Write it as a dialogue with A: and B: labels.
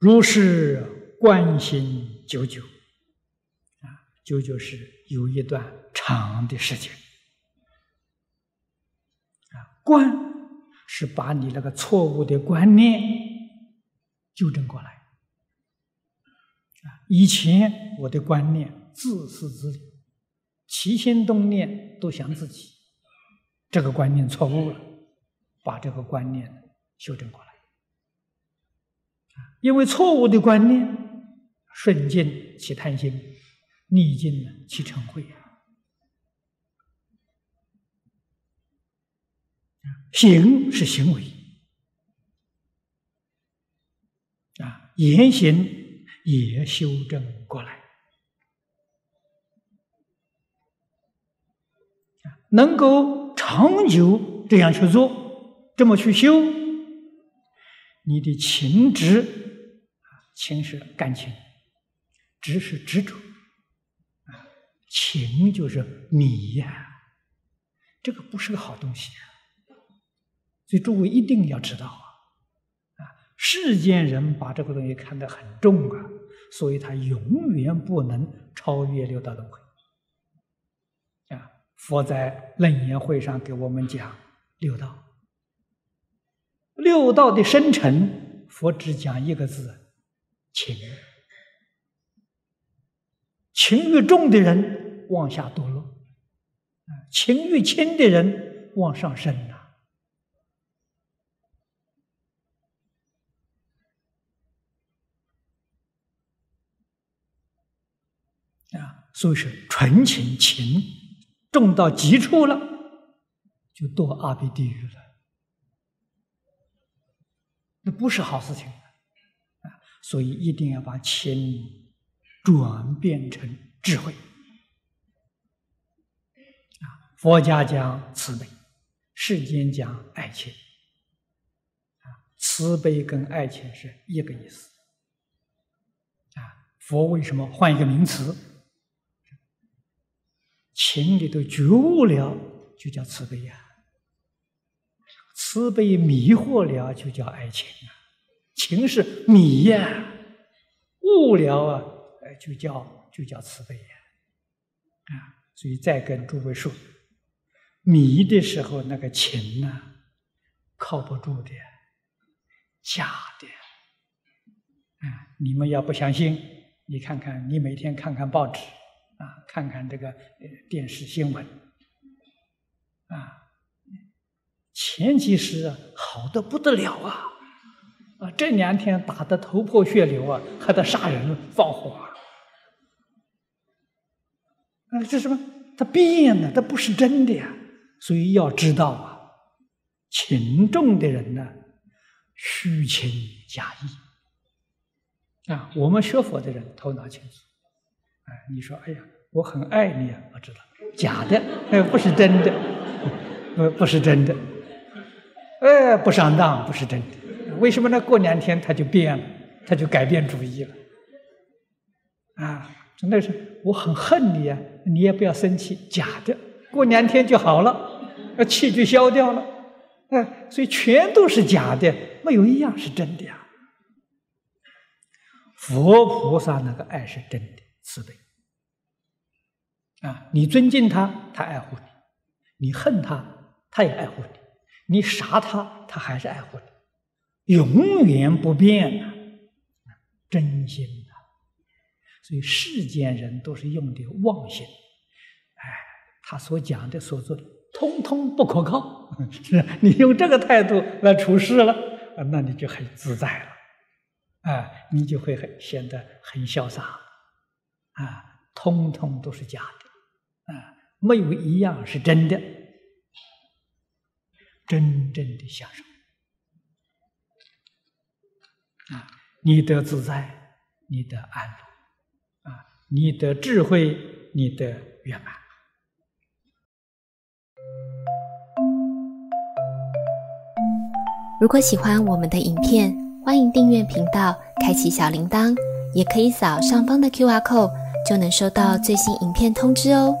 A: 如是观心久久，啊，久久是有一段长的时间，啊，观是把你那个错误的观念纠正过来，啊，以前我的观念自私自利，起心动念都想自己，这个观念错误了，把这个观念修正过来。因为错误的观念，顺境起贪心，逆境呢起嗔恚。行是行为，啊，言行也修正过来，能够长久这样去做，这么去修，你的情执。情是感情，执是执着，啊，情就是迷呀，这个不是个好东西，所以诸位一定要知道啊，啊，世间人把这个东西看得很重啊，所以他永远不能超越六道轮回，啊，佛在楞严会上给我们讲六道，六道的生成，佛只讲一个字。情，情欲重的人往下堕落，情欲轻的人往上升呐，啊，所以是纯情情重到极处了，就堕阿鼻地狱了，不是好事情。啊所以一定要把情转变成智慧啊！佛家讲慈悲，世间讲爱情啊。慈悲跟爱情是一个意思啊。佛为什么换一个名词？情里头觉悟了，就叫慈悲呀；慈悲迷惑了，就叫爱情啊。情是迷呀，悟了啊，就叫就叫慈悲呀，啊，所以再跟诸位说，迷的时候那个情呢，靠不住的，假的，啊，你们要不相信，你看看，你每天看看报纸，啊，看看这个电视新闻，啊，前几时好的不得了啊。啊，这两天打得头破血流啊，还得杀人放火啊！这什么？他变了，他不是真的呀！所以要知道啊，情重的人呢，虚情假意啊。我们学佛的人头脑清楚，哎，你说，哎呀，我很爱你啊，我知道，假的，哎，不是真的，不，不是真的，哎，不上当，不是真的。为什么呢？过两天他就变了，他就改变主意了。啊，真的是我很恨你啊！你也不要生气，假的，过两天就好了，那气就消掉了。哎，所以全都是假的，没有一样是真的呀。佛菩萨那个爱是真的，慈悲。啊，你尊敬他，他爱护你；你恨他，他也爱护你；你杀他，他还是爱护你。永远不变的真心的，所以世间人都是用的妄心，哎，他所讲的、所做的，通通不可靠。是你用这个态度来处事了，那你就很自在了，啊，你就会很显得很潇洒，啊，通通都是假的，啊，没有一样是真的，真正的享受。啊，你得自在，你得安乐，啊，你得智慧，你得圆满。
B: 如果喜欢我们的影片，欢迎订阅频道，开启小铃铛，也可以扫上方的 Q R code，就能收到最新影片通知哦。